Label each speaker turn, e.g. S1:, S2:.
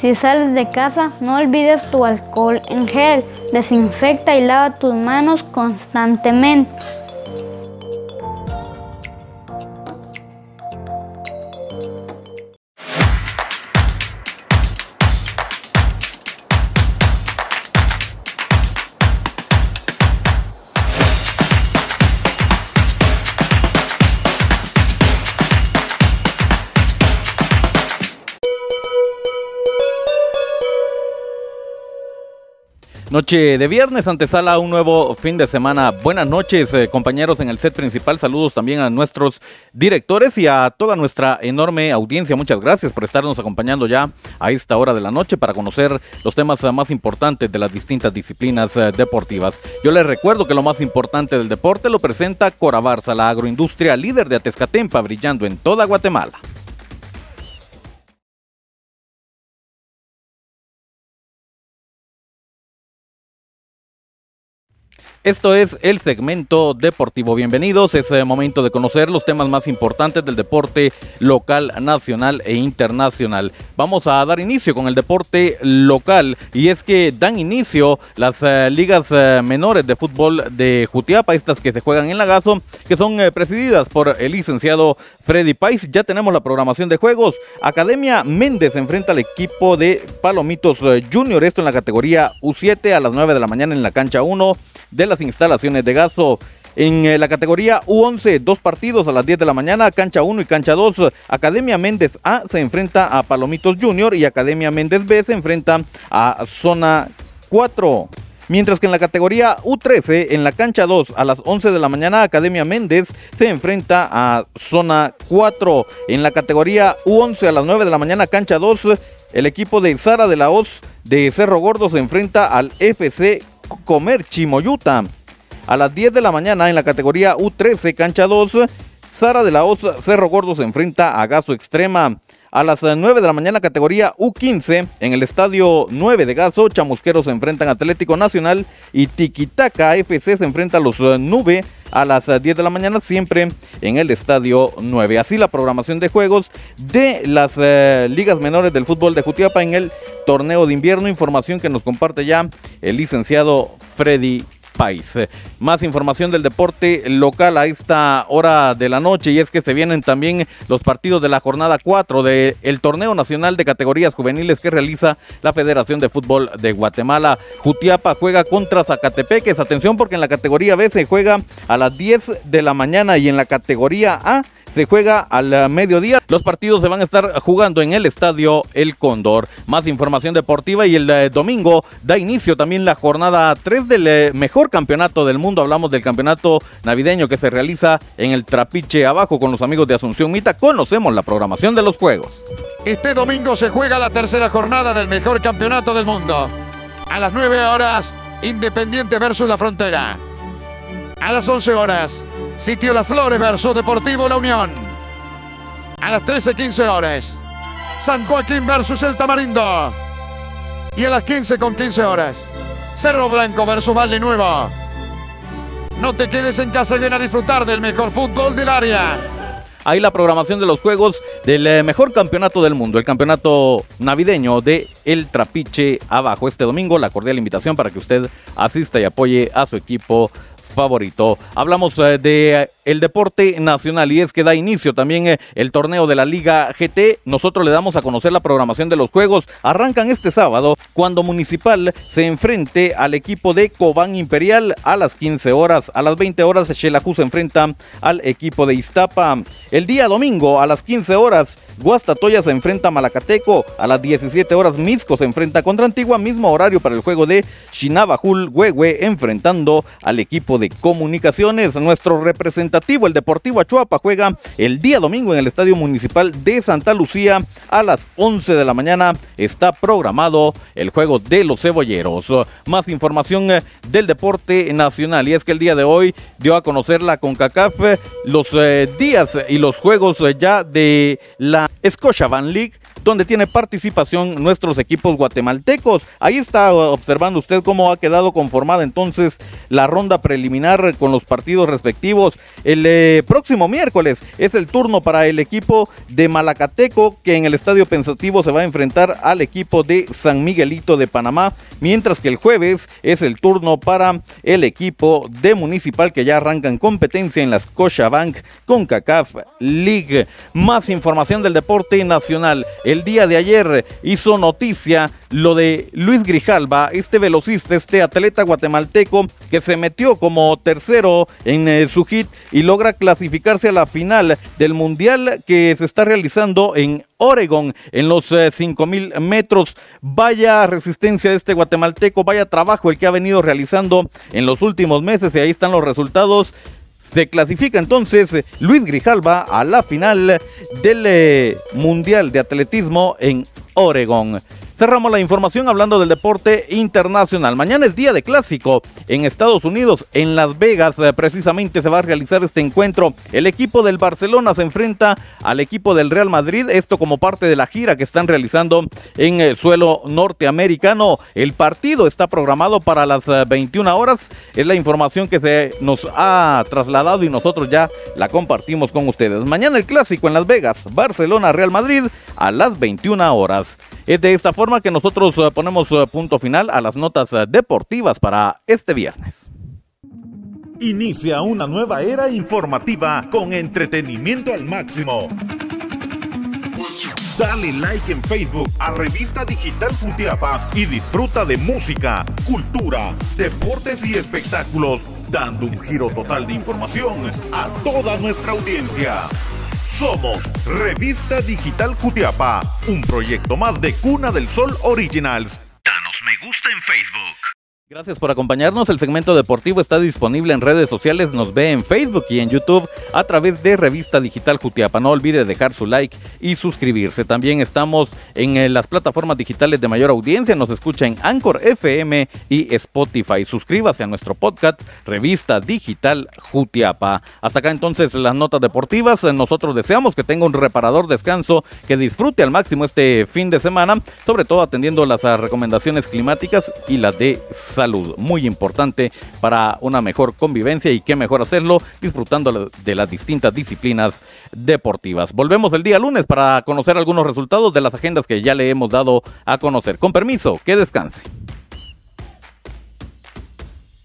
S1: Si sales de casa, no olvides tu alcohol en gel. Desinfecta y lava tus manos constantemente.
S2: Noche de viernes, antesala un nuevo fin de semana. Buenas noches, eh, compañeros en el set principal. Saludos también a nuestros directores y a toda nuestra enorme audiencia. Muchas gracias por estarnos acompañando ya a esta hora de la noche para conocer los temas eh, más importantes de las distintas disciplinas eh, deportivas. Yo les recuerdo que lo más importante del deporte lo presenta Cora Barça, la agroindustria líder de Atezcatempa, brillando en toda Guatemala. Esto es el segmento deportivo. Bienvenidos. Es el momento de conocer los temas más importantes del deporte local, nacional e internacional. Vamos a dar inicio con el deporte local y es que dan inicio las eh, ligas eh, menores de fútbol de Jutiapa, estas que se juegan en Lagazo, que son eh, presididas por el licenciado Freddy Pais. Ya tenemos la programación de juegos. Academia Méndez enfrenta al equipo de Palomitos Junior, esto en la categoría U7 a las 9 de la mañana en la cancha 1 de las instalaciones de Gaso. En eh, la categoría U11, dos partidos a las 10 de la mañana, cancha 1 y cancha 2. Academia Méndez A se enfrenta a Palomitos Junior y Academia Méndez B se enfrenta a Zona 4. Mientras que en la categoría U13, en la cancha 2, a las 11 de la mañana, Academia Méndez se enfrenta a Zona 4. En la categoría U11, a las 9 de la mañana, cancha 2, el equipo de Sara de la Hoz de Cerro Gordo se enfrenta al FC Comer Chimoyuta. A las 10 de la mañana en la categoría U13, cancha 2, Sara de la Osa Cerro Gordo se enfrenta a Gaso Extrema. A las 9 de la mañana, categoría U15, en el estadio 9 de Gaso, Chamusqueros se enfrentan a Atlético Nacional y Tiquitaca FC se enfrenta a los eh, Nube a las 10 eh, de la mañana, siempre en el estadio 9. Así la programación de juegos de las eh, ligas menores del fútbol de Jutiapa en el torneo de invierno. Información que nos comparte ya el licenciado Freddy país. Más información del deporte local a esta hora de la noche y es que se vienen también los partidos de la jornada 4 del torneo nacional de categorías juveniles que realiza la Federación de Fútbol de Guatemala. Jutiapa juega contra Zacatepeques. Atención porque en la categoría B se juega a las 10 de la mañana y en la categoría A se juega al mediodía. Los partidos se van a estar jugando en el estadio El Cóndor. Más información deportiva y el eh, domingo da inicio también la jornada 3 del eh, mejor campeonato del mundo. Hablamos del campeonato navideño que se realiza en el Trapiche abajo con los amigos de Asunción Mita. Conocemos la programación de los juegos.
S3: Este domingo se juega la tercera jornada del mejor campeonato del mundo. A las 9 horas, Independiente versus la Frontera. A las 11 horas, Sitio Las Flores versus Deportivo La Unión. A las 13.15 horas, San Joaquín versus El Tamarindo. Y a las 15 con 15 horas, Cerro Blanco versus Valle Nuevo. No te quedes en casa y ven a disfrutar del mejor fútbol del área.
S2: Ahí la programación de los juegos del eh, mejor campeonato del mundo, el campeonato navideño de El Trapiche Abajo. Este domingo la cordial invitación para que usted asista y apoye a su equipo favorito. Hablamos eh, de el deporte nacional y es que da inicio también eh, el torneo de la Liga GT. Nosotros le damos a conocer la programación de los juegos. Arrancan este sábado cuando Municipal se enfrente al equipo de Cobán Imperial a las 15 horas. A las 20 horas Xelajú se enfrenta al equipo de Iztapa. El día domingo a las 15 horas Guastatoya se enfrenta a Malacateco. A las 17 horas Misco se enfrenta contra Antigua. Mismo horario para el juego de Shinabajul Huehue enfrentando al equipo de comunicaciones. Nuestro representante el Deportivo Achuapa, juega el día domingo en el Estadio Municipal de Santa Lucía a las 11 de la mañana. Está programado el juego de los cebolleros. Más información eh, del deporte nacional y es que el día de hoy dio a conocer la CONCACAF los eh, días y los juegos eh, ya de la Scotia Van League donde tiene participación nuestros equipos guatemaltecos. Ahí está observando usted cómo ha quedado conformada entonces la ronda preliminar con los partidos respectivos. El eh, próximo miércoles es el turno para el equipo de Malacateco que en el Estadio Pensativo se va a enfrentar al equipo de San Miguelito de Panamá, mientras que el jueves es el turno para el equipo de Municipal que ya arranca en competencia en la Scotiabank con CACAF League. Más información del deporte nacional. El día de ayer hizo noticia lo de Luis Grijalva, este velocista, este atleta guatemalteco que se metió como tercero en eh, su hit y logra clasificarse a la final del mundial que se está realizando en Oregon en los 5000 eh, metros. Vaya resistencia de este guatemalteco, vaya trabajo el que ha venido realizando en los últimos meses y ahí están los resultados. Se clasifica entonces eh, Luis Grijalva a la final del Mundial de Atletismo en Oregon. Cerramos la información hablando del deporte internacional. Mañana es día de clásico en Estados Unidos, en Las Vegas. Eh, precisamente se va a realizar este encuentro. El equipo del Barcelona se enfrenta al equipo del Real Madrid. Esto como parte de la gira que están realizando en el suelo norteamericano. El partido está programado para las 21 eh, horas. Es la información que se nos ha trasladado y nosotros ya la compartimos con ustedes. Mañana el clásico en Las Vegas. Barcelona, Real Madrid a las 21 horas. Es de esta forma que nosotros eh, ponemos eh, punto final a las notas eh, deportivas para este viernes.
S4: Inicia una nueva era informativa con entretenimiento al máximo. Dale like en Facebook a Revista Digital Futiapa y disfruta de música, cultura, deportes y espectáculos, dando un giro total de información a toda nuestra audiencia. Somos Revista Digital Cutiapa, un proyecto más de Cuna del Sol Originals. Danos me gusta en Facebook.
S2: Gracias por acompañarnos. El segmento deportivo está disponible en redes sociales. Nos ve en Facebook y en YouTube a través de Revista Digital Jutiapa. No olvide dejar su like y suscribirse. También estamos en eh, las plataformas digitales de mayor audiencia. Nos escucha en Anchor FM y Spotify. Suscríbase a nuestro podcast Revista Digital Jutiapa. Hasta acá entonces las notas deportivas. Nosotros deseamos que tenga un reparador descanso, que disfrute al máximo este fin de semana, sobre todo atendiendo las ah, recomendaciones climáticas y las de salud salud, muy importante para una mejor convivencia y qué mejor hacerlo disfrutando de las distintas disciplinas deportivas. Volvemos el día lunes para conocer algunos resultados de las agendas que ya le hemos dado a conocer. Con permiso, que descanse.